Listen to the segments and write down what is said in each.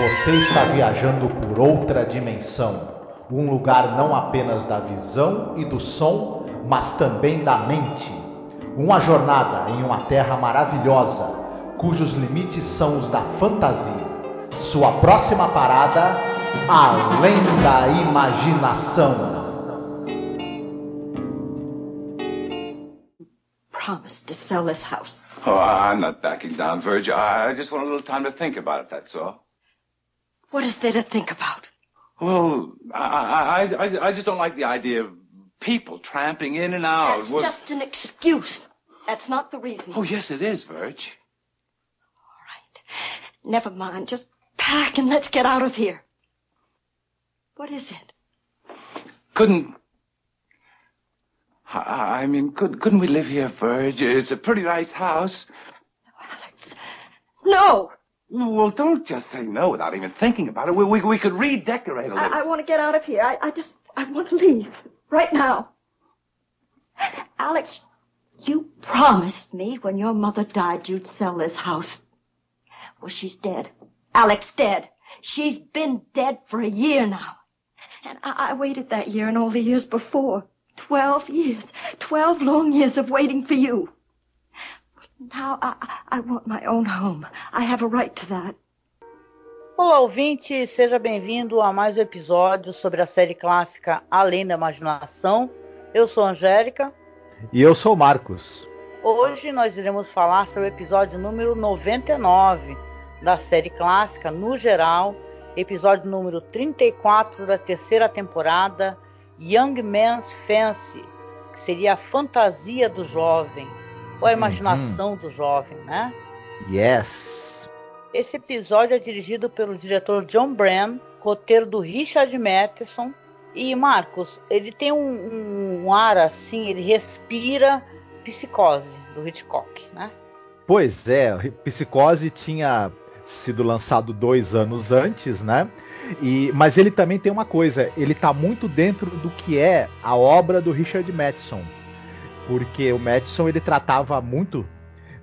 Você está viajando por outra dimensão. Um lugar não apenas da visão e do som, mas também da mente. Uma jornada em uma terra maravilhosa, cujos limites são os da fantasia. Sua próxima parada, além da imaginação. Promise to sell this house. Oh, I'm not backing down, Virgil. I just want a little time to think about it, that's all. What is there to think about? Well, I, I, I, I just don't like the idea of people tramping in and out. That's Well- just an excuse. That's not the reason. Oh, yes, it is, Virg. All right. Never mind. Just pack and let's get out of here. What is it? Couldn't. I, I mean, could, couldn't we live here, Virg? It's a pretty nice house. No, Alex. No! Well, don't just say no without even thinking about it. We, we, we could redecorate a little. I, I want to get out of here. I, I just, I want to leave. Right now. Alex, you promised me when your mother died you'd sell this house. Well, she's dead. Alex dead. She's been dead for a year now. And I, I waited that year and all the years before. Twelve years. Twelve long years of waiting for you. Now I, I want my own home. I have a right to that. Olá, ouvinte, seja bem-vindo a mais um episódio sobre a série clássica Além da Imaginação. Eu sou a Angélica. E eu sou o Marcos. Hoje nós iremos falar sobre o episódio número 99 da série clássica, no geral, episódio número 34 da terceira temporada, Young Man's Fancy, que seria a fantasia do jovem, ou a imaginação do jovem, né? Yes. Esse episódio é dirigido pelo diretor John Bran, roteiro do Richard Matheson. E Marcos, ele tem um, um- um ar assim, ele respira psicose do Hitchcock, né? Pois é, Psicose tinha sido lançado dois anos antes, né? E, mas ele também tem uma coisa, ele tá muito dentro do que é a obra do Richard Matheson. Porque o Matheson ele tratava muito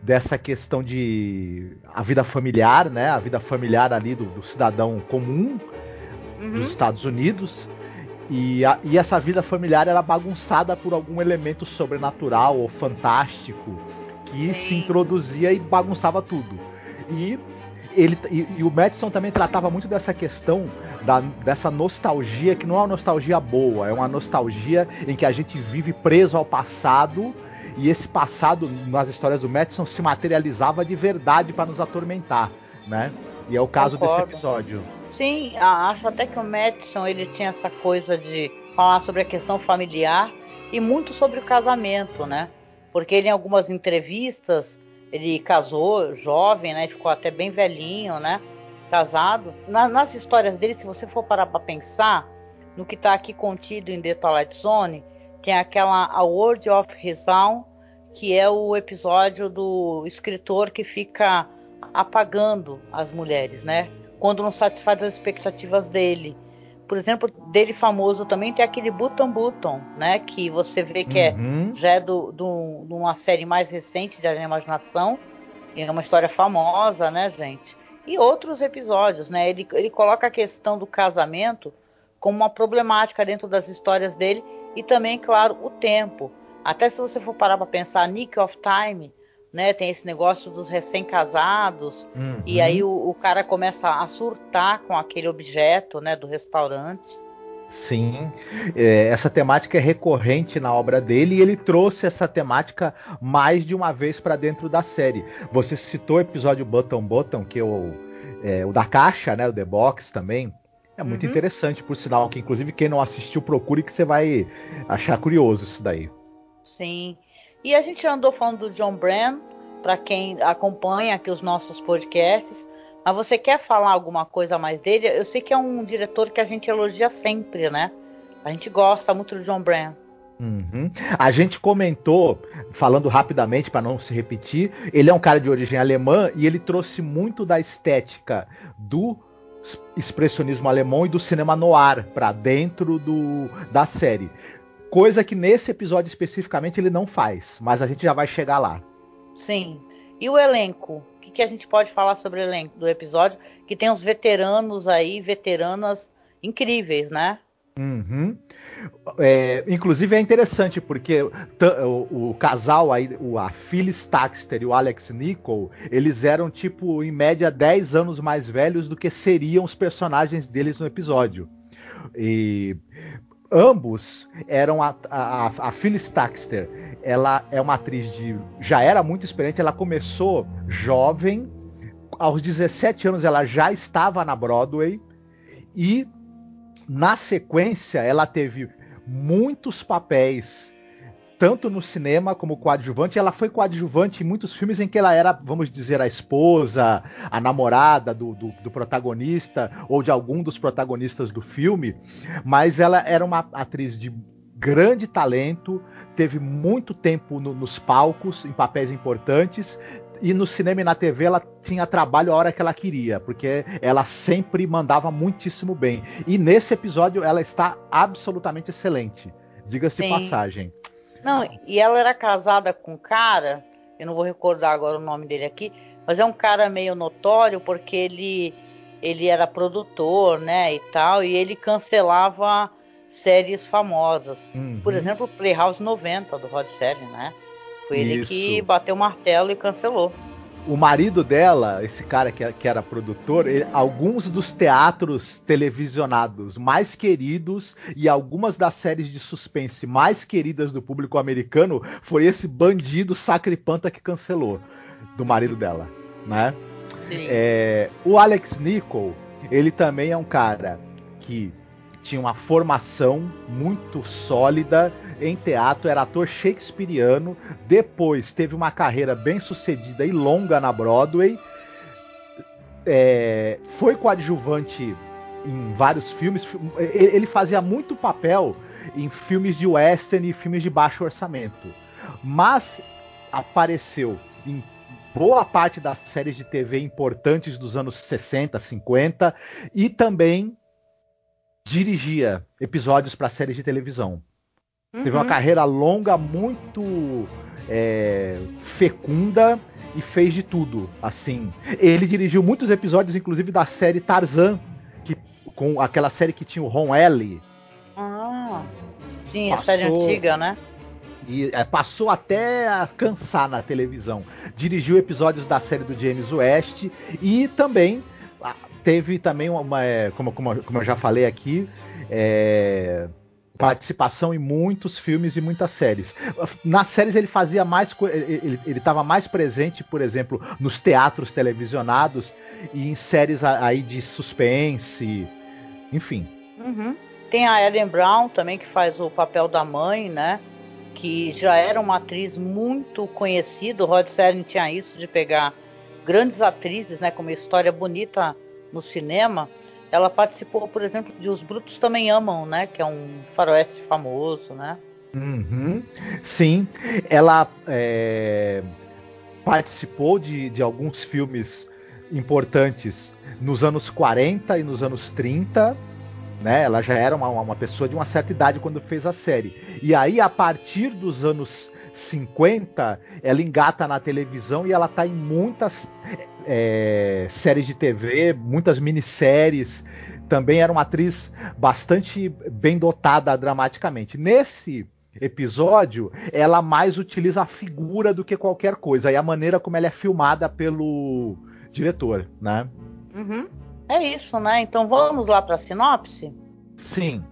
dessa questão de a vida familiar, né? A vida familiar ali do, do cidadão comum Uhum. dos Estados Unidos. E, a- e essa vida familiar era bagunçada por algum elemento sobrenatural ou fantástico que se Sim. introduzia e bagunçava tudo. E ele e, e o Madison também tratava muito dessa questão da, dessa nostalgia que não é uma nostalgia boa, é uma nostalgia em que a gente vive preso ao passado e esse passado nas histórias do Madison se materializava de verdade para nos atormentar, né? E é o caso Concordo. desse episódio. Sim, acho até que o Madison ele tinha essa coisa de falar sobre a questão familiar e muito sobre o casamento, né? Porque ele em algumas entrevistas ele casou jovem, né? Ficou até bem velhinho, né? Casado. Na- nas histórias dele, se você for parar para pensar no que está aqui contido em The Twilight Zone, tem aquela A World of Resound, que é o episódio do escritor que fica apagando as mulheres, né? quando não satisfaz as expectativas dele. Por exemplo, dele famoso também tem aquele Button Button, né? Que você vê que é, Uhum. já é do, do, de uma série mais recente de Imaginação. É uma história famosa, né, gente? E outros episódios, né? Ele, ele coloca a questão do casamento como uma problemática dentro das histórias dele. E também, claro, o tempo. Até se você for parar para pensar, Nick of Time, né? Tem esse negócio dos recém-casados. Uhum. E aí o, o cara começa a surtar com aquele objeto, né, do restaurante. Sim, é, essa temática é recorrente na obra dele e ele trouxe essa temática mais de uma vez para dentro da série. Você citou o episódio Button Button, que é o, é, o da caixa, né, o The Box também. É muito Uhum. interessante, por sinal, que inclusive quem não assistiu, procure que você vai achar curioso isso daí. Sim. E a gente andou falando do John Bram, para quem acompanha aqui os nossos podcasts. Mas você quer falar alguma coisa a mais dele? Eu sei que é um diretor que a gente elogia sempre, né? A gente gosta muito do John Bram. Uhum. A gente comentou, falando rapidamente para não se repetir, ele é um cara de origem alemã e ele trouxe muito da estética do expressionismo alemão e do cinema noir para dentro do, da série. Coisa que nesse episódio especificamente ele não faz, mas a gente já vai chegar lá. Sim. E o elenco? Que a gente pode falar sobre o elenco do episódio, que tem uns veteranos aí, veteranas incríveis, né? Uhum. É, inclusive é interessante porque o, o, casal aí, o, a Phyllis Taxter e o Alex Nicol, eles eram tipo em média 10 anos mais velhos do que seriam os personagens deles no episódio. E ambos eram a, a, a Phyllis Taxter, ela é uma atriz de já era muito experiente, ela começou jovem, aos 17 anos ela já estava na Broadway e na sequência, ela teve muitos papéis, tanto no cinema como coadjuvante. Ela foi coadjuvante em muitos filmes em que ela era, vamos dizer, a esposa, a namorada do, do, do protagonista ou de algum dos protagonistas do filme. Mas ela era uma atriz de grande talento, teve muito tempo no, nos palcos, em papéis importantes, e no cinema e na TV ela tinha trabalho a hora que ela queria, porque ela sempre mandava muitíssimo bem. E nesse episódio ela está absolutamente excelente. Diga-se de passagem. Não, e ela era casada com um cara, eu não vou recordar agora o nome dele aqui, mas é um cara meio notório porque ele ele era produtor, né, e tal, e ele cancelava séries famosas. Uhum. Por exemplo, Playhouse 90 do Rod Serling, né? Foi ele Isso. que bateu o martelo e cancelou. O marido dela, esse cara que, que era produtor, ele, alguns dos teatros televisionados mais queridos e algumas das séries de suspense mais queridas do público americano foi esse bandido sacripanta que cancelou do marido dela, né? É, o Alex Nicol, ele também é um cara que tinha uma formação muito sólida em teatro, era ator shakespeariano, depois teve uma carreira bem sucedida e longa na Broadway, é, foi coadjuvante em vários filmes, ele fazia muito papel em filmes de western e filmes de baixo orçamento, mas apareceu em boa parte das séries de TV importantes dos anos 60, 50 e também dirigia episódios para séries de televisão. Uhum. Teve uma uhum. carreira longa, muito é, fecunda e fez de tudo, assim. Ele dirigiu muitos episódios, inclusive da série Tarzan, que, com aquela série que tinha o Ron Ellie. Ah, sim, passou, a série antiga, né? E é, passou até a cansar na televisão. Dirigiu episódios da série do James West e também teve também uma, é, como, como, como eu já falei aqui, é, participação em muitos filmes e muitas séries. Nas séries ele fazia mais ele estava mais presente, por exemplo, nos teatros televisionados e em séries aí de suspense, enfim. Uhum. Tem a Ellen Brown também que faz o papel da mãe, né? Que já era uma atriz muito conhecida. O Rod Serling tinha isso de pegar grandes atrizes, né? Com uma história bonita no cinema ela participou, por exemplo, de Os Brutos Também Amam, né? Que é um faroeste famoso, né? Uhum. Sim, ela é, participou de, de alguns filmes importantes nos anos 40 e nos anos 30. Né? Ela já era uma, uma pessoa de uma certa idade quando fez a série. E aí, a partir dos anos 50, ela engata na televisão e ela tá em muitas é, séries de TV, muitas minisséries. Também era uma atriz bastante bem dotada dramaticamente. Nesse episódio, ela mais utiliza a figura do que qualquer coisa e a maneira como ela é filmada pelo diretor, né? Uhum. É isso, né? Então vamos lá para a sinopse? Sim.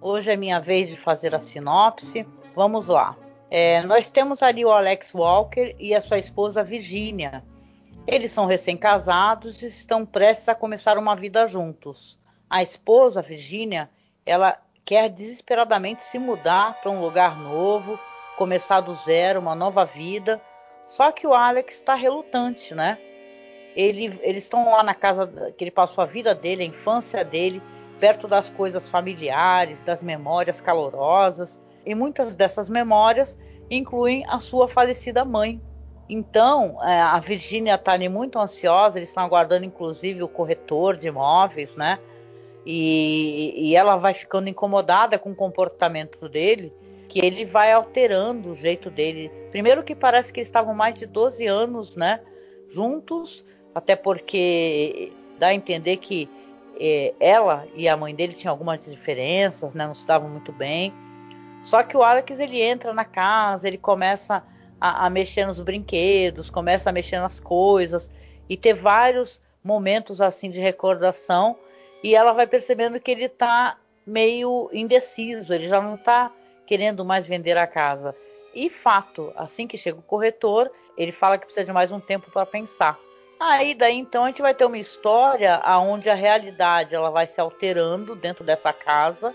Hoje é minha vez de fazer a sinopse. Vamos lá. É, nós temos ali o Alex Walker e a sua esposa Virginia, eles são recém-casados e estão prestes a começar uma vida juntos. A esposa, Virginia, ela quer desesperadamente se mudar para um lugar novo, começar do zero, uma nova vida. Só que o Alex está relutante, né? Ele, eles estão lá na casa que ele passou a vida dele, a infância dele, perto das coisas familiares, das memórias calorosas. E muitas dessas memórias incluem a sua falecida mãe, então, é, a Virgínia está muito ansiosa, eles estão aguardando inclusive o corretor de imóveis, né? E, e, ela vai ficando incomodada com o comportamento dele, que ele vai alterando o jeito dele. Primeiro que parece que eles estavam mais de 12 anos, né? juntos, até porque dá a entender que é, ela e a mãe dele tinham algumas diferenças, né, não se davam muito bem. Só que o Alex ele entra na casa, ele começa a, a, mexer nos brinquedos, começa a mexer nas coisas e ter vários momentos assim de recordação. E ela vai percebendo que ele está meio indeciso, ele já não está querendo mais vender a casa. E fato, assim que chega o corretor, ele fala que precisa de mais um tempo para pensar. Aí daí então a gente vai ter uma história aonde a realidade ela vai se alterando dentro dessa casa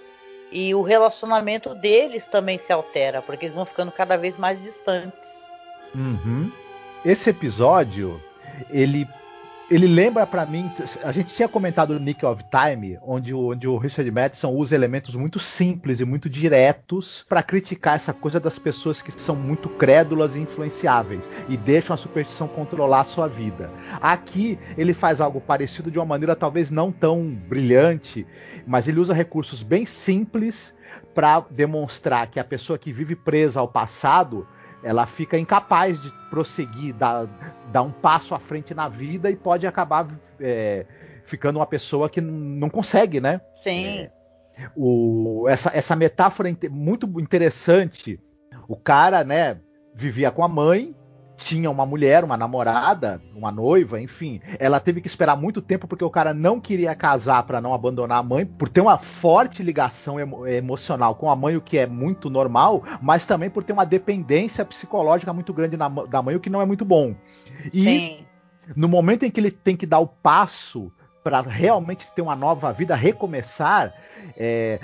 e o relacionamento deles também se altera, porque eles vão ficando cada vez mais distantes. Uhum. Esse episódio, ele ele lembra para mim, a gente tinha comentado no Nick of Time, onde o, onde o Richard Madison usa elementos muito simples e muito diretos para criticar essa coisa das pessoas que são muito crédulas e influenciáveis e deixam a superstição controlar a sua vida. Aqui ele faz algo parecido de uma maneira talvez não tão brilhante, mas ele usa recursos bem simples para demonstrar que a pessoa que vive presa ao passado ela fica incapaz de prosseguir, dar, dar um passo à frente na vida e pode acabar é, ficando uma pessoa que não consegue, né? Sim. É, o, essa, essa metáfora é muito interessante. O cara, né, vivia com a mãe, tinha uma mulher, uma namorada, uma noiva, enfim. Ela teve que esperar muito tempo porque o cara não queria casar para não abandonar a mãe, por ter uma forte ligação emo emocional com a mãe, o que é muito normal, mas também por ter uma dependência psicológica muito grande na, da mãe, o que não é muito bom. E Sim. no momento em que ele tem que dar o passo para realmente ter uma nova vida, recomeçar, é,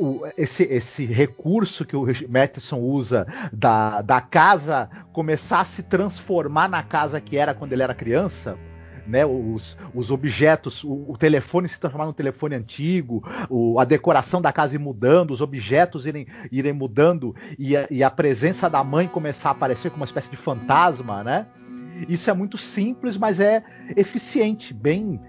o, esse, esse recurso que o Matheson usa da, da casa começar a se transformar na casa que era quando ele era criança, né, os, os objetos, o, o, telefone se transformar num telefone antigo, o, a decoração da casa ir mudando, os objetos irem, irem mudando e a, e a presença da mãe começar a aparecer como uma espécie de fantasma, né? Isso é muito simples, mas é eficiente, bem.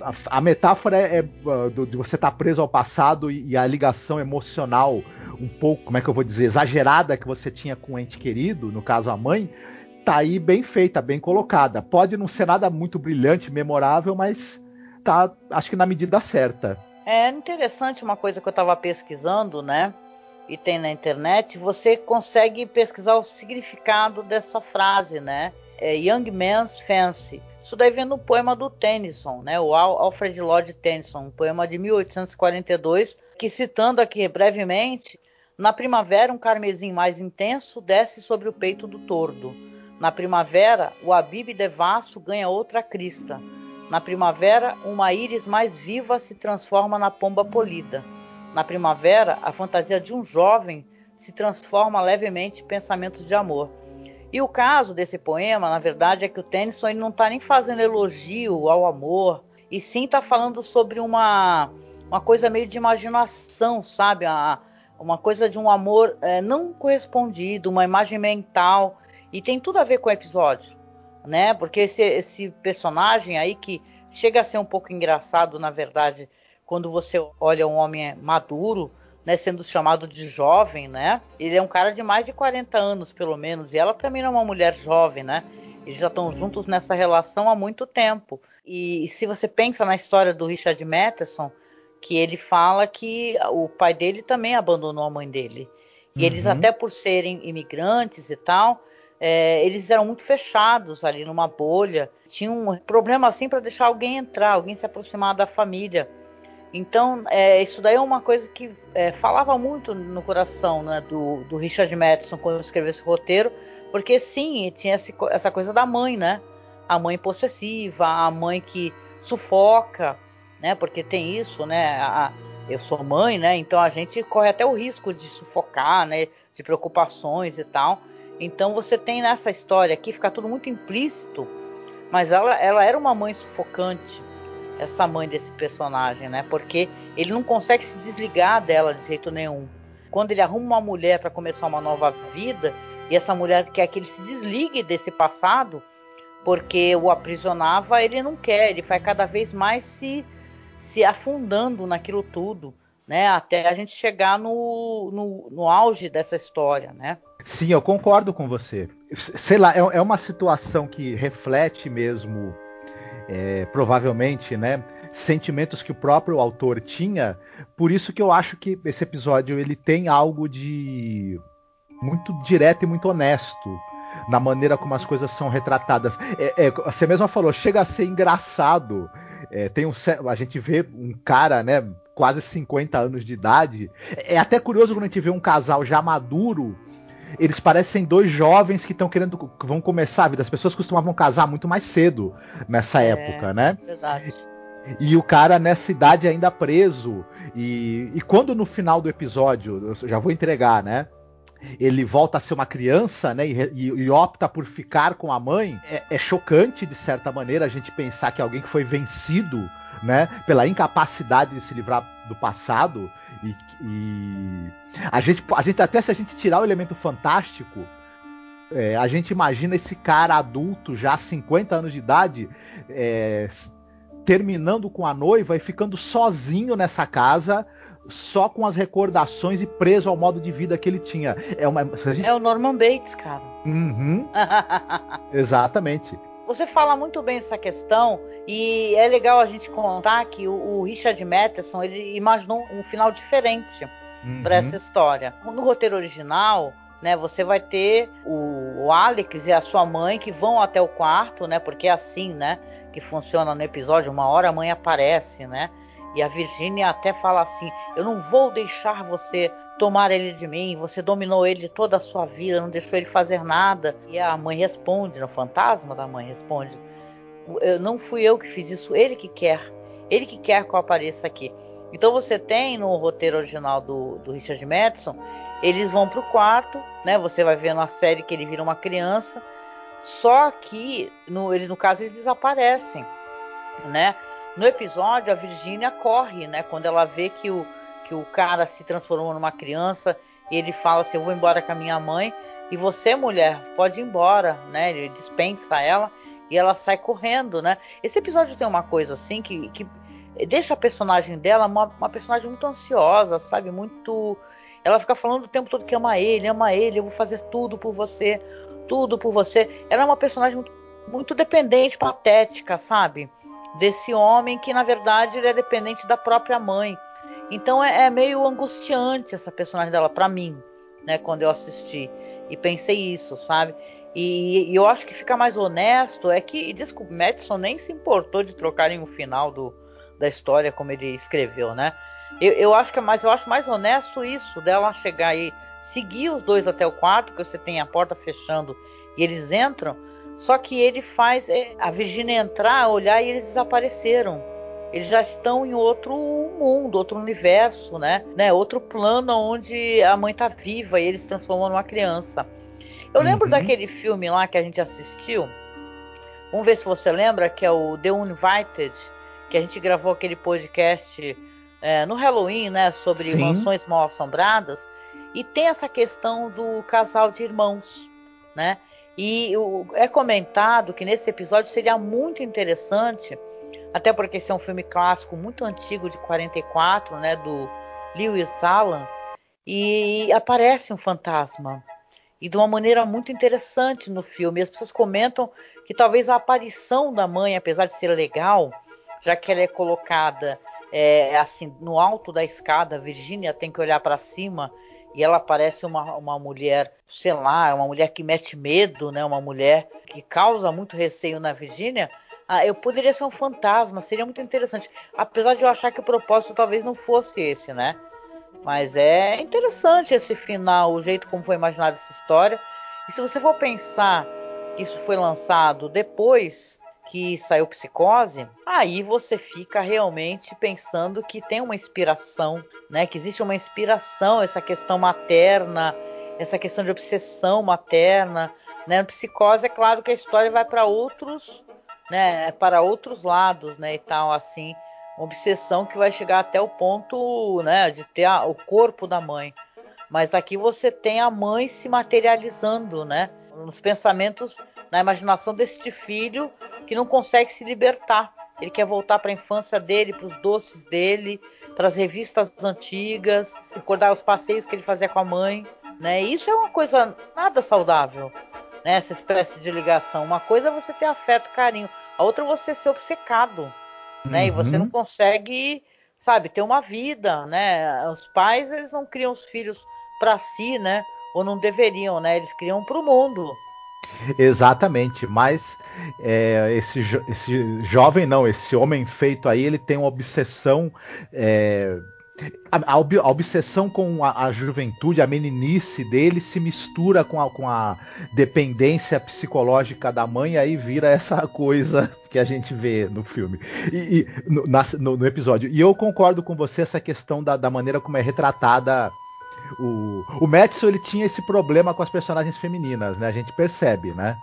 A, a metáfora é, é de você estar tá preso ao passado e, e, a ligação emocional, um pouco, como é que eu vou dizer, exagerada que você tinha com o ente querido, no caso a mãe, tá aí bem feita, bem colocada. Pode não ser nada muito brilhante, memorável, mas tá, acho que na medida certa. É interessante uma coisa que eu estava pesquisando, né? E tem na internet, você consegue pesquisar o significado dessa frase, né? É, Young Man's Fancy. Isso daí vem no poema do Tennyson, né, o Alfred Lord Tennyson, um poema de 1842, que citando aqui brevemente, na primavera um carmesim mais intenso desce sobre o peito do tordo. Na primavera, o abibe devasso ganha outra crista. Na primavera, uma íris mais viva se transforma na pomba polida. Na primavera, a fantasia de um jovem se transforma levemente em pensamentos de amor. E o caso desse poema, na verdade, é que o Tennyson ele não está nem fazendo elogio ao amor, e sim está falando sobre uma, uma coisa meio de imaginação, sabe? Uma, uma coisa de um amor é, não correspondido, uma imagem mental, e tem tudo a ver com o episódio, né? Porque esse, esse personagem aí que chega a ser um pouco engraçado, na verdade, quando você olha um homem maduro, né, sendo chamado de jovem, né? Ele é um cara de mais de 40 anos, pelo menos, e ela também é uma mulher jovem, né? Eles já estão juntos nessa relação há muito tempo. E se você pensa na história do Richard Matheson, que ele fala que o pai dele também abandonou a mãe dele. E uhum. eles, até por serem imigrantes e tal, é, eles eram muito fechados ali numa bolha. Tinha um problema assim para deixar alguém entrar, alguém se aproximar da família. Então, é, isso daí é uma coisa que é, falava muito no coração né, do, do, Richard Madison quando escreveu esse roteiro, porque sim, tinha esse, essa coisa da mãe, né? A mãe possessiva, a mãe que sufoca, né? Porque tem isso, né? A, eu sou mãe, né? Então a gente corre até o risco de sufocar, né? De preocupações e tal. Então você tem nessa história aqui, fica tudo muito implícito, mas ela, ela era uma mãe sufocante, essa mãe desse personagem, né? Porque ele não consegue se desligar dela de jeito nenhum. Quando ele arruma uma mulher para começar uma nova vida, e essa mulher quer que ele se desligue desse passado, porque o aprisionava, ele não quer, ele vai cada vez mais se, se afundando naquilo tudo, né? Até a gente chegar no, no, no auge dessa história, né? Sim, eu concordo com você. Sei lá, é, é uma situação que reflete mesmo, é, provavelmente, né, sentimentos que o próprio autor tinha. Por isso que eu acho que esse episódio ele tem algo de muito direto e muito honesto na maneira como as coisas são retratadas. É, é, você mesma falou, chega a ser engraçado. É, tem um, a gente vê um cara, né, quase 50 anos de idade. É até curioso quando a gente vê um casal já maduro. Eles parecem dois jovens que estão querendo que vão começar a vida. As pessoas costumavam casar muito mais cedo nessa é, época, né? Verdade. E o cara nessa idade ainda preso. E, e quando no final do episódio, eu já vou entregar, né? ele volta a ser uma criança, né, e, e, e opta por ficar com a mãe, é, é, chocante de certa maneira a gente pensar que alguém que foi vencido, né, pela incapacidade de se livrar do passado e, e a gente, a gente até se a gente tirar o elemento fantástico, é, a gente imagina esse cara adulto já 50 anos de idade é, terminando com a noiva e ficando sozinho nessa casa só com as recordações e preso ao modo de vida que ele tinha. É, uma, gente... é o Norman Bates, cara. Uhum. Exatamente. Você fala muito bem essa questão e é legal a gente contar que o, o Richard Matheson ele imaginou um final diferente uhum. para essa história. No roteiro original, né, você vai ter o, o, Alex e a sua mãe que vão até o quarto, né, porque é assim, né, que funciona no episódio. Uma hora a mãe aparece, né, e a Virgínia até fala assim: Eu não vou deixar você tomar ele de mim, você dominou ele toda a sua vida, não deixou ele fazer nada. E a mãe responde, o fantasma da mãe responde: eu, Não fui eu que fiz isso, ele que quer. Ele que quer que eu apareça aqui. Então você tem no roteiro original do, do Richard Madison, eles vão para o quarto, né? Você vai ver na série que ele vira uma criança. Só que no, ele, no caso eles desaparecem, né? No episódio, a Virgínia corre, né? Quando ela vê que o, que o cara se transformou numa criança e ele fala assim: Eu vou embora com a minha mãe e você, mulher, pode ir embora, né? Ele dispensa ela e ela sai correndo, né? Esse episódio tem uma coisa assim que, que deixa a personagem dela uma, uma personagem muito ansiosa, sabe? Muito. Ela fica falando o tempo todo que ama ele, ama ele, eu vou fazer tudo por você, tudo por você. Ela é uma personagem muito, muito dependente, patética, sabe? desse homem que na verdade ele é dependente da própria mãe. Então é, é meio angustiante essa personagem dela para mim, né? Quando eu assisti e pensei isso, sabe? E, e, eu acho que fica mais honesto é que, desculpa, Madison nem se importou de trocarem o final do, da história como ele escreveu, né? Eu, eu acho que é mais, eu acho mais honesto isso dela chegar aí, seguir os dois até o quarto, que você tem a porta fechando e eles entram, só que ele faz é, a Virginia entrar, olhar e eles desapareceram. Eles já estão em outro mundo, outro universo, né? né? Outro plano onde a mãe tá viva e eles se transformam numa criança. Eu lembro uhum. daquele filme lá que a gente assistiu. Vamos ver se você lembra, que é o The Uninvited, que a gente gravou aquele podcast é, no Halloween, né? Sobre Sim. mansões mal assombradas. E tem essa questão do casal de irmãos, né? E é comentado que nesse episódio seria muito interessante, até porque esse é um filme clássico muito antigo de 44, né, do Lewis Allen, e aparece um fantasma. E de uma maneira muito interessante no filme. As pessoas comentam que talvez a aparição da mãe, apesar de ser legal, já que ela é colocada é, assim no alto da escada, a Virginia tem que olhar para cima e ela parece uma, uma mulher, sei lá, uma mulher que mete medo, né? Uma mulher que causa muito receio na Virgínia. Ah, eu poderia ser um fantasma, seria muito interessante. Apesar de eu achar que o propósito talvez não fosse esse, né? Mas é interessante esse final, o jeito como foi imaginada essa história. E se você for pensar que isso foi lançado depois que saiu Psicose, aí você fica realmente pensando que tem uma inspiração, né? Que existe uma inspiração, essa questão materna, essa questão de obsessão materna, né? Psicose é claro que a história vai para outros, né? Para outros lados, né? E tal assim, uma obsessão que vai chegar até o ponto, né? De ter a, o corpo da mãe. Mas aqui você tem a mãe se materializando, né? Nos pensamentos na imaginação deste filho que não consegue se libertar. Ele quer voltar para a infância dele, para os doces dele, para as revistas antigas, recordar os passeios que ele fazia com a mãe. Né? Isso é uma coisa nada saudável, né? Essa espécie de ligação. Uma coisa é você ter afeto, carinho, a outra é você ser obcecado, né? Uhum. E você não consegue, sabe, ter uma vida, né? Os pais eles não criam os filhos para si, né? Ou não deveriam, né? Eles criam para o mundo. Exatamente, mas é, esse, esse jovem não, esse homem feito aí, ele tem uma obsessão é, a, a, obsessão com a, a, juventude, a meninice dele se mistura com a, com a dependência psicológica da mãe, e aí vira essa coisa que a gente vê no filme. E, e no, na, no, no, episódio. E eu concordo com você essa questão da, da maneira como é retratada. O, o Madison ele tinha esse problema com as personagens femininas, né? A gente percebe, né?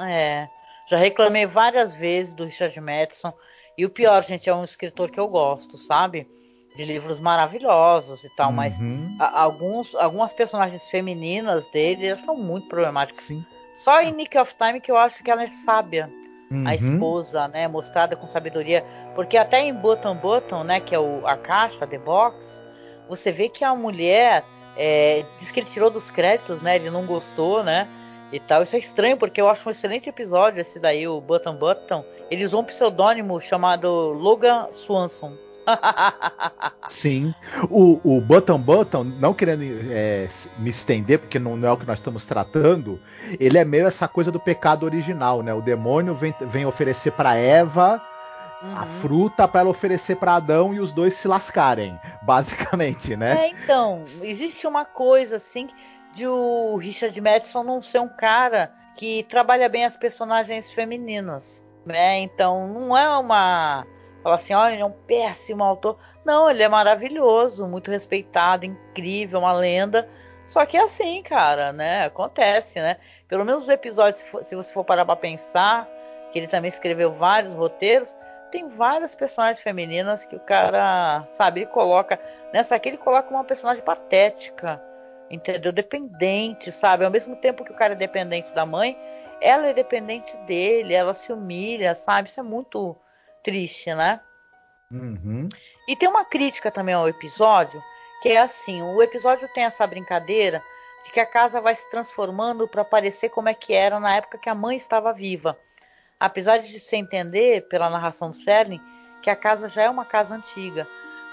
É. Já reclamei várias vezes do Richard Madison. E o pior, gente, é um escritor que eu gosto, sabe? De livros maravilhosos e tal, uhum. mas a, alguns, algumas personagens femininas dele são muito problemáticas. Sim. Só em Nick of Time que eu acho que ela é sábia. Uhum. A esposa, né, mostrada com sabedoria, porque até em Button Button, né, que é o, a caixa, The Box, você vê que a mulher é, diz que ele tirou dos créditos, né, ele não gostou, né, e tal. Isso é estranho, porque eu acho um excelente episódio esse daí, o Button Button. Ele usou um pseudônimo chamado Logan Swanson. Sim. O, o Button Button, não querendo é, me estender, porque não, não, é o que nós estamos tratando, ele é meio essa coisa do pecado original, né? O demônio vem, vem oferecer para Eva uhum. a fruta para ela oferecer para Adão e os dois se lascarem, basicamente, né? É, então, existe uma coisa assim de o Richard Madison não ser um cara que trabalha bem as personagens femininas, né? Então, não é uma Fala assim, olha, ele é um péssimo autor. Não, ele é maravilhoso, muito respeitado, incrível, uma lenda. Só que é assim, cara, né? Acontece, né? Pelo menos os episódios, se você for parar pra pensar, que ele também escreveu vários roteiros, tem várias personagens femininas que o cara, sabe, ele coloca. Nessa aqui ele coloca uma personagem patética, entendeu? Dependente, sabe? Ao mesmo tempo que o cara é dependente da mãe, ela é dependente dele, ela se humilha, sabe? Isso é muito triste, né? Uhum. E tem uma crítica também ao episódio, que é assim: o episódio tem essa brincadeira de que a casa vai se transformando para parecer como é que era na época que a mãe estava viva. Apesar de se entender pela narração do Serling que a casa já é uma casa antiga.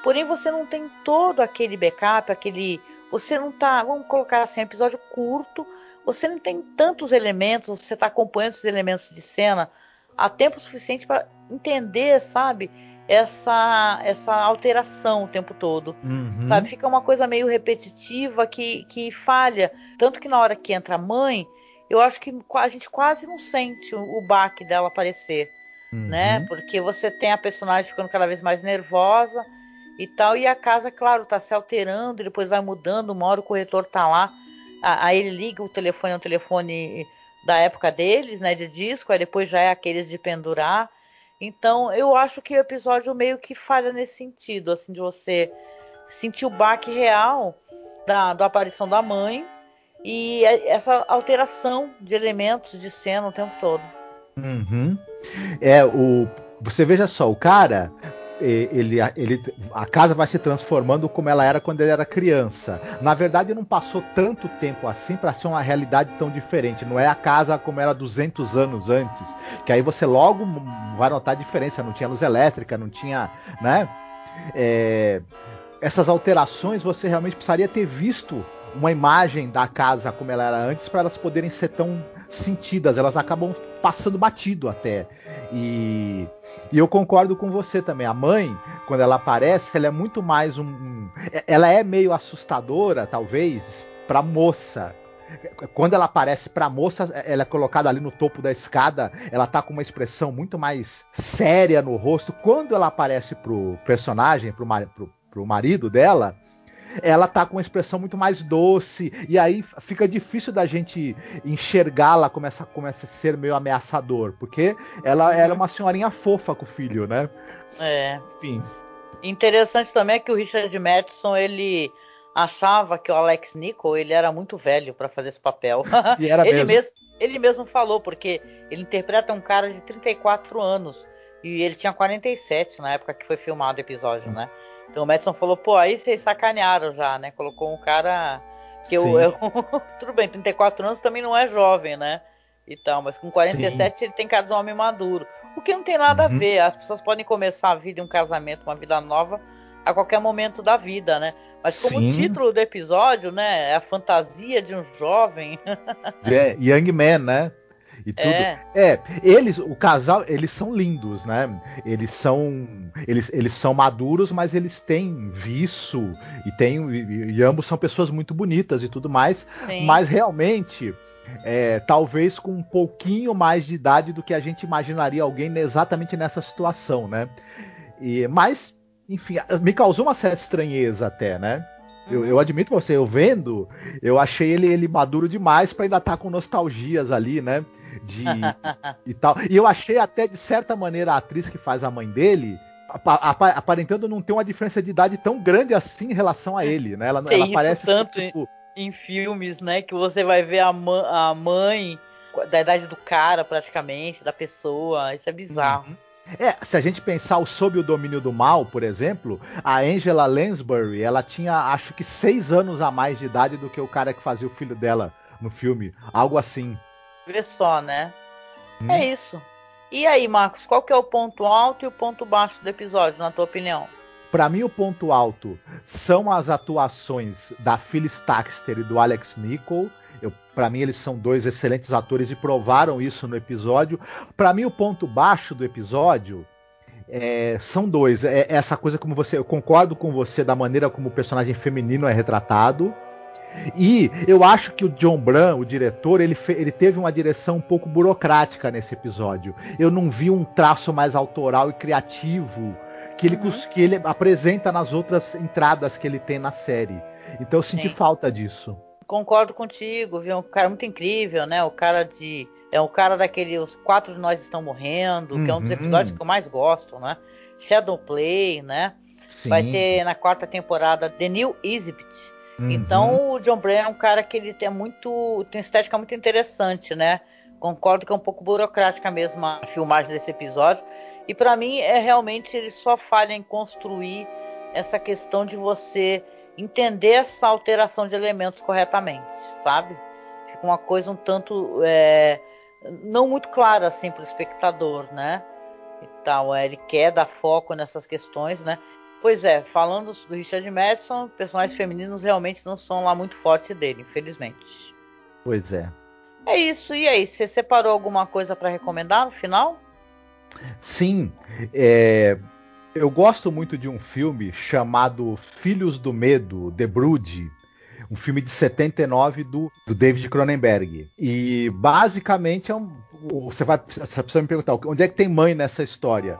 Porém, você não tem todo aquele backup, aquele. Você não tá. Vamos colocar assim, um episódio curto. Você não tem tantos elementos, você está acompanhando os elementos de cena há tempo suficiente para entender, sabe? Essa, essa alteração o tempo todo. Uhum. Sabe? Fica uma coisa meio repetitiva que, que falha. Tanto que na hora que entra a mãe, eu acho que a gente quase não sente o, baque dela aparecer. Uhum. Né? Porque você tem a personagem ficando cada vez mais nervosa e tal, e a casa, claro, tá se alterando, depois vai mudando, uma hora o corretor tá lá, aí ele liga o telefone, é um telefone da época deles, né, de disco, aí depois já é aqueles de pendurar. Então, eu acho que o episódio meio que falha nesse sentido, assim, de você sentir o baque real da, da aparição da mãe e essa alteração de elementos de cena o tempo todo. Uhum. É, o. Você veja só, o cara ele, ele, a casa vai se transformando como ela era quando ele era criança. Na verdade, não passou tanto tempo assim para ser uma realidade tão diferente. Não é a casa como era 200 anos antes, que aí você logo vai notar a diferença. Não tinha luz elétrica, não tinha, né? É, essas alterações você realmente precisaria ter visto uma imagem da casa como ela era antes para elas poderem ser tão sentidas. Elas acabam passando batido até. E, e, eu concordo com você também. A mãe, quando ela aparece, ela é muito mais um. um ela é meio assustadora, talvez, pra moça. Quando ela aparece pra moça, ela é colocada ali no topo da escada, ela tá com uma expressão muito mais séria no rosto. Quando ela aparece pro personagem, pro, pro, pro marido dela, ela tá com uma expressão muito mais doce, e aí fica difícil da gente enxergá-la como essa, como essa ser meio ameaçador, porque ela era uma senhorinha fofa com o filho, né? É. Enfim. Interessante também é que o Richard Madison, ele achava que o Alex Nichol, ele era muito velho para fazer esse papel. E era ele mesmo. mesmo. Ele mesmo falou, porque ele interpreta um cara de 34 anos. E ele tinha 47 na época que foi filmado o episódio, né? Então o Madison falou, pô, aí vocês sacanearam já, né? Colocou um cara Que eu, eu, tudo bem, 34 anos também não é jovem, né? E tal, mas com 47 Sim. ele tem cara de um homem maduro. O que não tem nada uhum. a ver. As pessoas podem começar a vida em um casamento, uma vida nova, a qualquer momento da vida, né? Mas como Sim. o título do episódio, né? É a fantasia de um jovem. É, Young Man, né? E tudo. É. é. eles, o casal, eles são lindos, né? Eles são, eles, eles são maduros, mas eles têm vício e têm e, e ambos são pessoas muito bonitas e tudo mais. Sim. Mas realmente, é, talvez com um pouquinho mais de idade do que a gente imaginaria alguém exatamente nessa situação, né? E, mas, enfim, me causou uma certa estranheza até, né? Eu, eu, admito você, eu vendo, eu achei ele, ele maduro demais para ainda estar tá com nostalgias ali, né? De e tal. E eu achei até de certa maneira a atriz que faz a mãe dele aparentando não ter uma diferença de idade tão grande assim em relação a ele, né? Ela, ela parece tanto tipo... em, em, filmes, né, que você vai ver a, a mãe da idade do cara praticamente, da pessoa, isso é bizarro. Uhum. É, se a gente pensar o Sob o Domínio do Mal, por exemplo, a Angela Lansbury, ela tinha acho que seis anos a mais de idade do que o cara que fazia o filho dela no filme, algo assim. Vê só, né? Hum. É isso. E aí, Marcos, qual que é o ponto alto e o ponto baixo do episódio, na tua opinião? Para mim, o ponto alto são as atuações da Phyllis Taxter e do Alex Nicol. Para mim, eles são dois excelentes atores e provaram isso no episódio. Para mim, o ponto baixo do episódio é, são dois. É, é essa coisa como você. Eu concordo com você da maneira como o personagem feminino é retratado. E eu acho que o John Brown, o diretor, ele, ele teve uma direção um pouco burocrática nesse episódio. Eu não vi um traço mais autoral e criativo que ele, uhum. que ele apresenta nas outras entradas que ele tem na série. Então eu senti Sim. falta disso. Concordo contigo, viu? Um cara muito incrível, né? O cara de. É o cara daquele. Os quatro de nós estão morrendo, uhum. que é um dos uhum. episódios que eu mais gosto, né? Shadow Play, né? Sim. Vai ter na quarta temporada The New Exhibit Uhum. Então o John Brennan é um cara que ele tem muito. tem estética muito interessante, né? Concordo que é um pouco burocrática mesmo a filmagem desse episódio. E para mim é realmente ele só falha em construir essa questão de você entender essa alteração de elementos corretamente, sabe? Fica uma coisa um tanto é, não muito clara assim para o espectador, né? E tal, é, ele quer dar foco nessas questões, né? Pois é, falando do Richard Madison, personagens femininos realmente não são lá muito fortes dele, infelizmente. Pois é. É isso. E aí, você separou alguma coisa para recomendar no final? Sim. É, eu gosto muito de um filme chamado Filhos do Medo, The Brood. Um filme de 79 do, do David Cronenberg. E basicamente é um. Você vai. Você precisa me perguntar, onde é que tem mãe nessa história?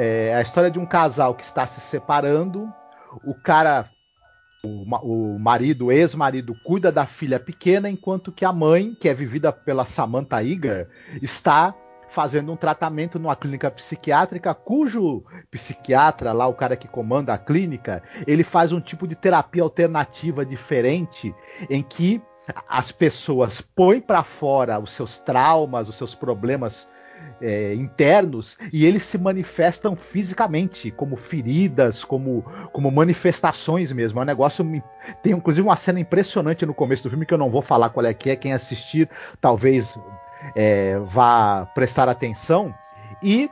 É a história de um casal que está se separando. O cara, o, o marido, o ex-marido, cuida da filha pequena, enquanto que a mãe, que é vivida pela Samantha Iger, está fazendo um tratamento numa clínica psiquiátrica, cujo psiquiatra, lá o cara que comanda a clínica, ele faz um tipo de terapia alternativa diferente, em que as pessoas põem para fora os seus traumas, os seus problemas é, internos e eles se manifestam fisicamente, como feridas, como, como manifestações mesmo. É um negócio. Tem inclusive uma cena impressionante no começo do filme que eu não vou falar qual é que é. Quem assistir talvez é, vá prestar atenção. E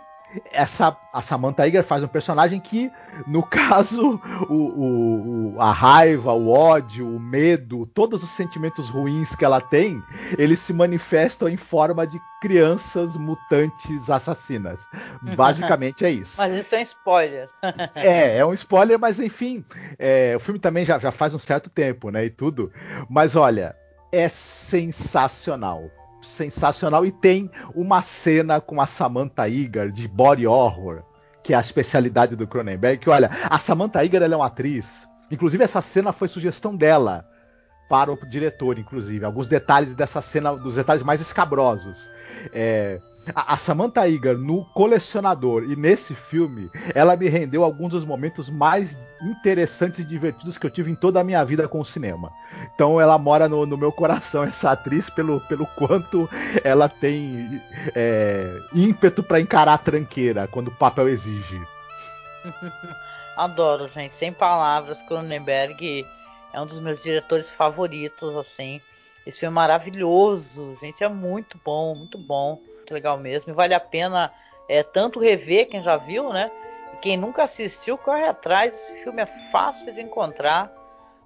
essa a Samantha Iger faz um personagem que, no caso, o, o, a raiva, o ódio, o medo, todos os sentimentos ruins que ela tem, eles se manifestam em forma de crianças mutantes assassinas. Basicamente é isso. Mas isso é um spoiler. é, é um spoiler, mas enfim, é, o filme também já, já faz um certo tempo, né? E tudo. Mas olha, é sensacional sensacional. E tem uma cena com a Samantha Igar de body horror, que é a especialidade do Cronenberg. Que olha, a Samantha Igar ela é uma atriz. Inclusive, essa cena foi sugestão dela para o diretor, inclusive. Alguns detalhes dessa cena, dos detalhes mais escabrosos. É, a, Samantha Igar no Colecionador e nesse filme, ela me rendeu alguns dos momentos mais interessantes e divertidos que eu tive em toda a minha vida com o cinema. Então ela mora no, no meu coração, essa atriz, pelo, pelo quanto ela tem é, ímpeto para encarar a tranqueira quando o papel exige. Adoro, gente. Sem palavras, Cronenberg é um dos meus diretores favoritos, assim. Esse filme é maravilhoso, gente, é muito bom, muito bom, muito legal mesmo. E vale a pena é, tanto rever quem já viu, né? E quem nunca assistiu, corre atrás. Esse filme é fácil de encontrar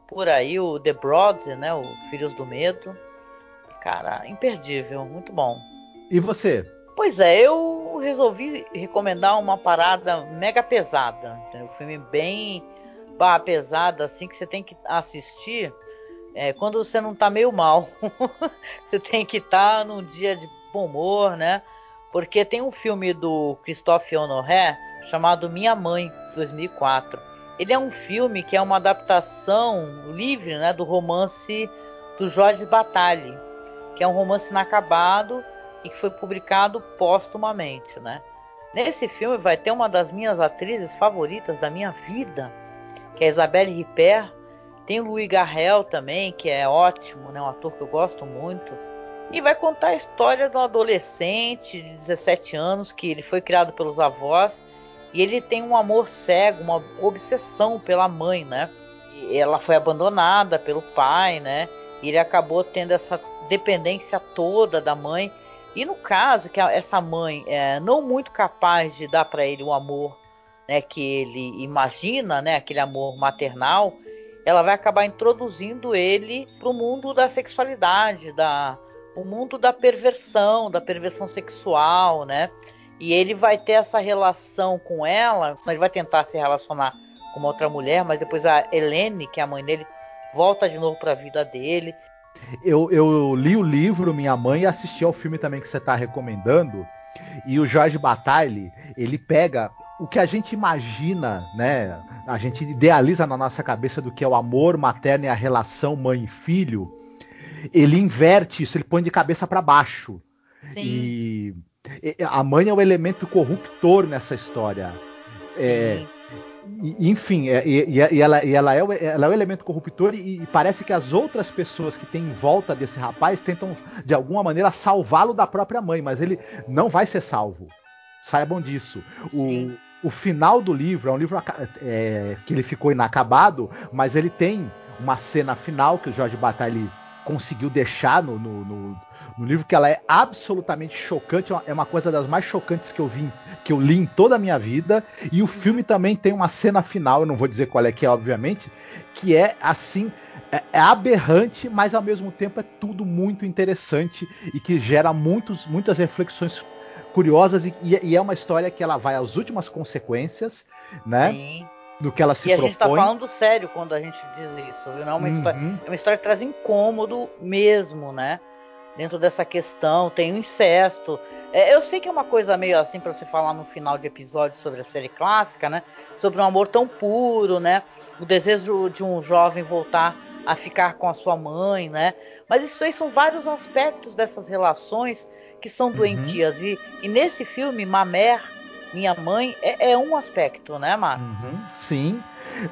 por aí, o The Broad, né? O Filhos do Medo. Cara, imperdível, muito bom. E você? Pois é, eu resolvi recomendar uma parada mega pesada. Um filme bem barra pesada, assim, que você tem que assistir é, quando você não tá meio mal. você tem que estar tá num dia de bom humor, né? Porque tem um filme do Christophe Honoré chamado Minha Mãe, 2004. Ele é um filme que é uma adaptação livre né, do romance do Jorge Bataille, que é um romance inacabado e que foi publicado póstumamente, né? Nesse filme vai ter uma das minhas atrizes favoritas da minha vida, que é Isabelle Ripper. Tem o Louis Garrel também, que é ótimo, né? Um ator que eu gosto muito. E vai contar a história de um adolescente de 17 anos que ele foi criado pelos avós e ele tem um amor cego, uma obsessão pela mãe, né? E ela foi abandonada pelo pai, né? E ele acabou tendo essa dependência toda da mãe e no caso que essa mãe é não muito capaz de dar para ele o amor né, que ele imagina, né, aquele amor maternal, ela vai acabar introduzindo ele para o mundo da sexualidade, da o mundo da perversão, da perversão sexual, né? E ele vai ter essa relação com ela, ele vai tentar se relacionar com uma outra mulher, mas depois a Helene, que é a mãe dele, volta de novo para a vida dele. Eu, eu li o livro Minha Mãe e assisti ao filme também que você está recomendando. E o Jorge Bataille, ele pega o que a gente imagina, né? A gente idealiza na nossa cabeça do que é o amor materno e a relação mãe filho. Ele inverte isso, ele põe de cabeça para baixo. Sim. E a mãe é o elemento corruptor nessa história. É, Sim. É, enfim, e, e, ela, e ela, é o, ela é o elemento corruptor e, e, parece que as outras pessoas que têm em volta desse rapaz tentam, de alguma maneira, salvá-lo da própria mãe, mas ele não vai ser salvo. Saibam disso. O, o final do livro é um livro é, que ele ficou inacabado, mas ele tem uma cena final que o Jorge Bataille conseguiu deixar no, no, no, no, livro, que ela é absolutamente chocante, é uma coisa das mais chocantes que eu vi, que eu li em toda a minha vida. E o filme também tem uma cena final, eu não vou dizer qual é que é, obviamente, que é assim. É, é aberrante, mas ao mesmo tempo é tudo muito interessante e que gera muitos, muitas reflexões curiosas e, e, é uma história que ela vai às últimas consequências, né? Sim do que ela se e propõe. E a gente tá falando sério quando a gente diz isso, viu? Não é uma, uhum. história, é uma história que traz incômodo mesmo, né? Dentro dessa questão, tem o incesto. É, eu sei que é uma coisa meio assim para você falar no final de episódio sobre a série clássica, né? Sobre um amor tão puro, né? O desejo de um jovem voltar a ficar com a sua mãe, né? Mas isso aí são vários aspectos dessas relações que são uhum. doentias. Uhum. E, e nesse filme, Mamer minha Mãe é, é um aspecto, né, Marcos? Uhum, sim.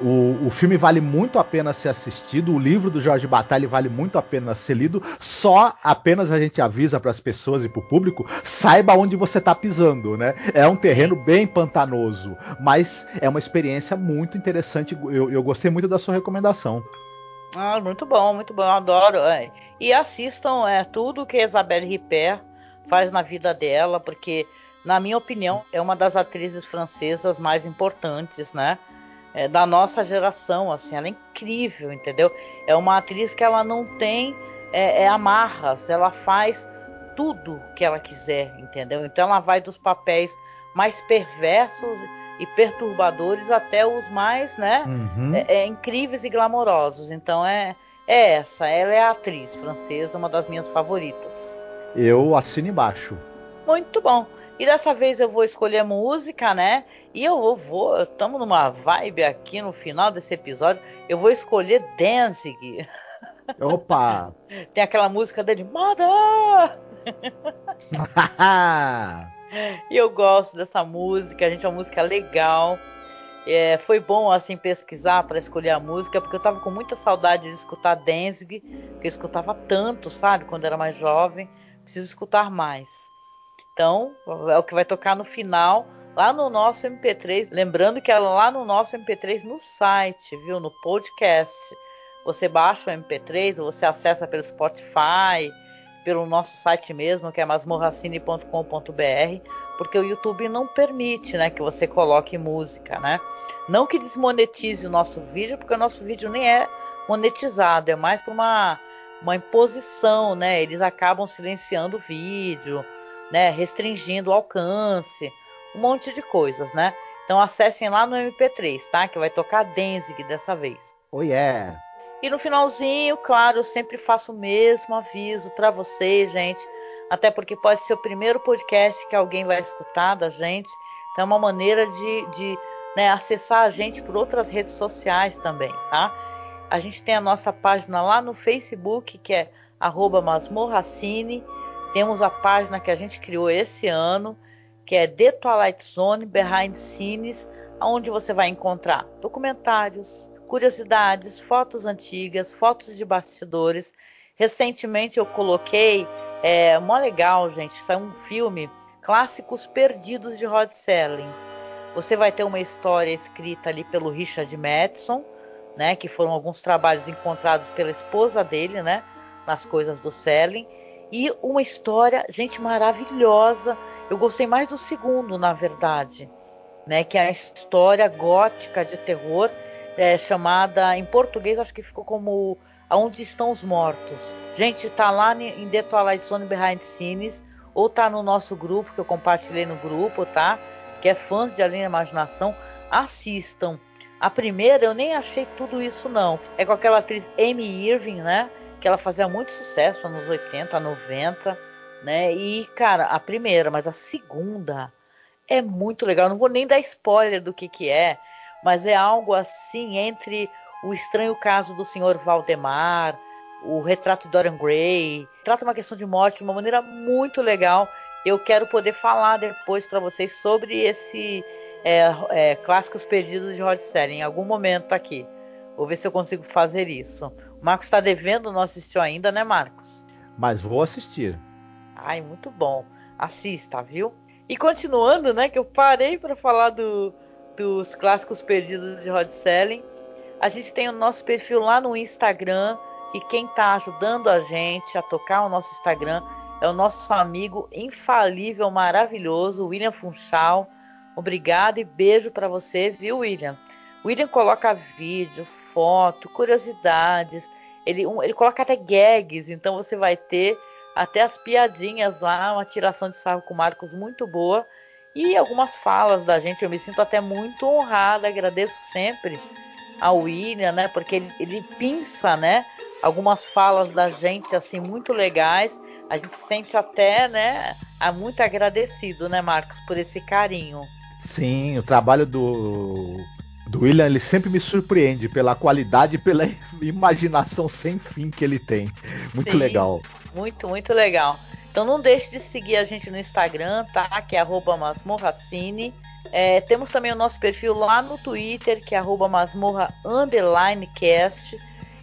O, o filme vale muito a pena ser assistido, o livro do Jorge Batalha vale muito a pena ser lido. Só apenas a gente avisa para as pessoas e para o público, saiba onde você está pisando, né? É um terreno bem pantanoso, mas é uma experiência muito interessante. Eu, eu gostei muito da sua recomendação. Ah, muito bom, muito bom, eu adoro. É. E assistam é, tudo que a Isabelle Ripper faz na vida dela, porque na minha opinião, é uma das atrizes francesas mais importantes, né? É, da nossa geração, assim, ela é incrível, entendeu? É uma atriz que ela não tem é, é amarras, ela faz tudo que ela quiser, entendeu? Então ela vai dos papéis mais perversos e perturbadores até os mais, né, uhum. é, é, incríveis e glamourosos. Então é, é essa, ela é a atriz francesa, uma das minhas favoritas. Eu assino embaixo. Muito bom. E dessa vez eu vou escolher música, né? E eu vou, estamos numa vibe aqui no final desse episódio. Eu vou escolher Danzig. Opa! Tem aquela música dele, Mother! e eu gosto dessa música, gente, é uma música legal. É, foi bom assim pesquisar para escolher a música, porque eu tava com muita saudade de escutar Danzig, que eu escutava tanto, sabe, quando era mais jovem. Preciso escutar mais. Então, é o que vai tocar no final, lá no nosso MP3. Lembrando que ela lá no nosso MP3 no site, viu? No podcast. Você baixa o MP3, você acessa pelo Spotify, pelo nosso site mesmo, que é masmorracine.com.br, porque o YouTube não permite, né, que você coloque música, né? Não que desmonetize o nosso vídeo, porque o nosso vídeo nem é monetizado, é mais para uma uma imposição, né? Eles acabam silenciando o vídeo, né, restringindo o alcance, um monte de coisas, né? Então acessem lá no MP3, tá? Que vai tocar Denzig dessa vez. Oh yeah. E no finalzinho, claro, eu sempre faço o mesmo aviso para vocês, gente. Até porque pode ser o primeiro podcast que alguém vai escutar da gente. Então é uma maneira de, de né, acessar a gente por outras redes sociais também, tá? A gente tem a nossa página lá no Facebook, que é masmorracine. Temos a página que a gente criou esse ano, que é The Twilight Zone Behind Scenes, onde você vai encontrar documentários, curiosidades, fotos antigas, fotos de bastidores. Recentemente eu coloquei, é mó legal, gente, é um filme, Clássicos Perdidos de Rod Serling. Você vai ter uma história escrita ali pelo Richard Madison, né, que foram alguns trabalhos encontrados pela esposa dele, né, nas coisas do Serling. E uma história, gente, maravilhosa. Eu gostei mais do segundo, na verdade, né? Que é a história gótica de terror, é, chamada em português, acho que ficou como Aonde Estão os Mortos. Gente, tá lá em The Twilight Zone Behind Scenes, ou tá no nosso grupo, que eu compartilhei no grupo, tá? Que é fãs de Além da Imaginação, assistam. A primeira eu nem achei tudo isso, não. É com aquela atriz Amy Irving, né? Que ela fazia muito sucesso nos 80, 90, né? E, cara, a primeira, mas a segunda é muito legal. Não vou nem dar spoiler do que que é, mas é algo assim entre o estranho caso do senhor Valdemar, o retrato de Dorian Gray, trata uma questão de morte de uma maneira muito legal. Eu quero poder falar depois para vocês sobre esse é, é, clássicos perdidos de Rod Serling em algum momento aqui. Vou ver se eu consigo fazer isso. Marcos está devendo, não assistiu ainda, né, Marcos? Mas vou assistir. Ai, muito bom. Assista, viu? E continuando, né, que eu parei para falar do, dos clássicos perdidos de Rod Selling. A gente tem o nosso perfil lá no Instagram e quem está ajudando a gente a tocar o nosso Instagram é o nosso amigo infalível, maravilhoso, William Funchal. Obrigado e beijo para você, viu, William? William coloca vídeo, foto, curiosidades. Ele, um, ele coloca até gags, então você vai ter até as piadinhas lá, uma tiração de sarro com o Marcos muito boa. E algumas falas da gente, eu me sinto até muito honrada, agradeço sempre ao William, né? Porque ele, ele pinça, né? Algumas falas da gente, assim, muito legais. A gente se sente até, né? Muito agradecido, né, Marcos, por esse carinho. Sim, o trabalho do do William, ele sempre me surpreende pela qualidade e pela imaginação sem fim que ele tem. Muito Sim, legal. Muito, muito legal. Então não deixe de seguir a gente no Instagram, tá? Que é masmorracine. É, temos também o nosso perfil lá no Twitter, que é masmorra cast.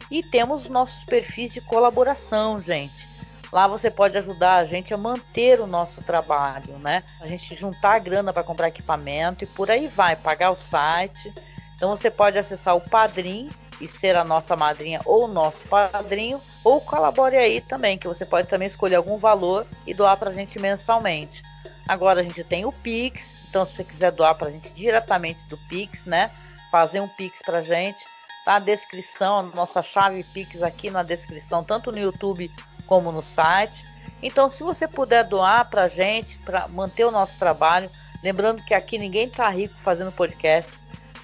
E temos nossos perfis de colaboração, gente. Lá você pode ajudar a gente a manter o nosso trabalho, né? A gente juntar a grana para comprar equipamento e por aí vai, pagar o site. Então você pode acessar o Padrim e ser a nossa madrinha ou nosso padrinho, ou colabore aí também, que você pode também escolher algum valor e doar para a gente mensalmente. Agora a gente tem o Pix, então se você quiser doar para a gente diretamente do Pix, né? Fazer um Pix para a gente, tá na descrição, nossa chave Pix aqui na descrição, tanto no YouTube como no site. Então, se você puder doar para a gente, para manter o nosso trabalho, lembrando que aqui ninguém tá rico fazendo podcast,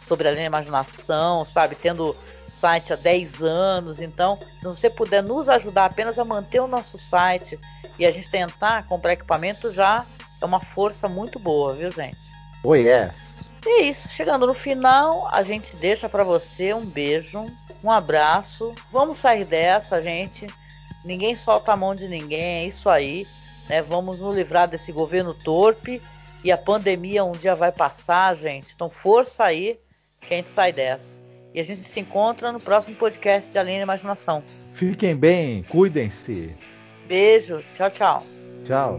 sobre a imaginação, sabe? Tendo site há 10 anos. Então, se você puder nos ajudar apenas a manter o nosso site e a gente tentar comprar equipamento, já é uma força muito boa, viu, gente? Oh, yes. E é isso. Chegando no final, a gente deixa para você um beijo, um abraço. Vamos sair dessa, gente. Ninguém solta a mão de ninguém, é isso aí. Né? Vamos nos livrar desse governo torpe. E a pandemia um dia vai passar, gente. Então, força aí que a gente sai dessa. E a gente se encontra no próximo podcast de Além da Imaginação. Fiquem bem, cuidem-se. Beijo, tchau, tchau. Tchau.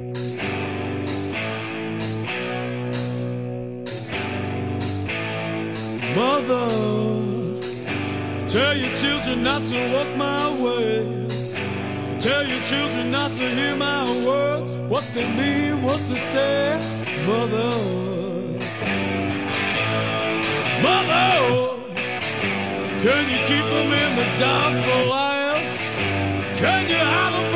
Mother, Tell your children not to walk my way. Tell your children not to hear my words, what they mean, what they say, mother. Mother, can you keep them in the dark for a while? Can you hide